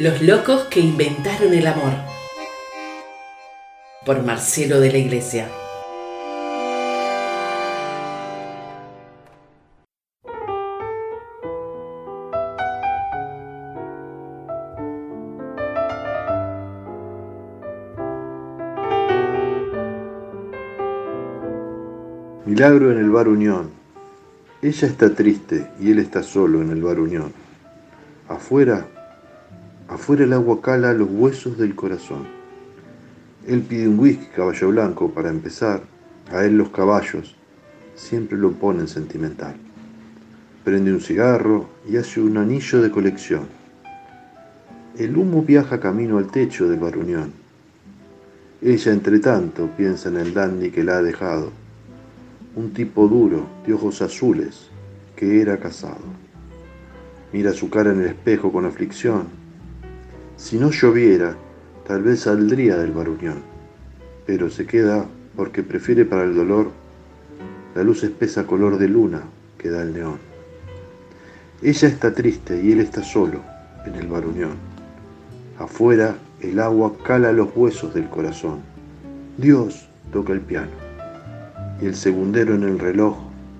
Los locos que inventaron el amor. Por Marcelo de la Iglesia. Milagro en el bar Unión. Ella está triste y él está solo en el bar Unión. Afuera, afuera el agua cala los huesos del corazón. Él pide un whisky caballo blanco para empezar. A él los caballos siempre lo ponen sentimental. Prende un cigarro y hace un anillo de colección. El humo viaja camino al techo del bar Unión. Ella, entre tanto, piensa en el dandy que la ha dejado un tipo duro, de ojos azules, que era casado. Mira su cara en el espejo con aflicción. Si no lloviera, tal vez saldría del baruñón, pero se queda porque prefiere para el dolor la luz espesa color de luna que da el neón. Ella está triste y él está solo en el baruñón. Afuera el agua cala los huesos del corazón. Dios toca el piano y el segundero en el reloj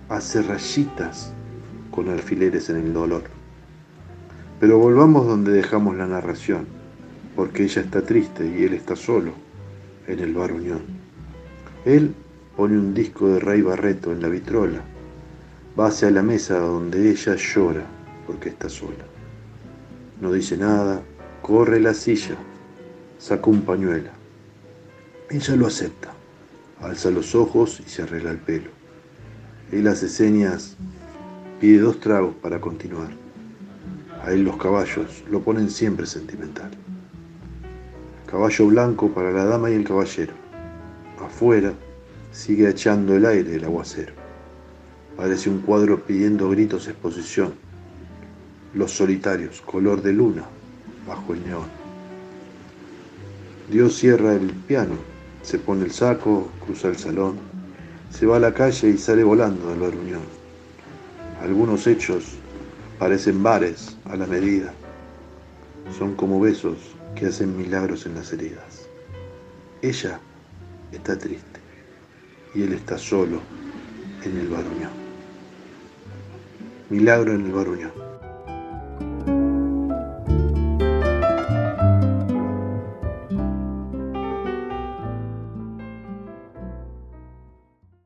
hace rayitas con alfileres en el dolor. Pero volvamos donde dejamos la narración, porque ella está triste y él está solo en el bar Unión. Él pone un disco de Rey Barreto en la vitrola, va hacia la mesa donde ella llora porque está sola. No dice nada, corre la silla, saca un pañuelo. Ella lo acepta alza los ojos y se arregla el pelo. Él hace señas, pide dos tragos para continuar. A él los caballos lo ponen siempre sentimental. Caballo blanco para la dama y el caballero. Afuera sigue echando el aire el aguacero. Parece un cuadro pidiendo gritos exposición. Los solitarios, color de luna, bajo el neón. Dios cierra el piano se pone el saco, cruza el salón, se va a la calle y sale volando del bar Unión. Algunos hechos parecen bares a la medida. Son como besos que hacen milagros en las heridas. Ella está triste y él está solo en el bar Milagro en el bar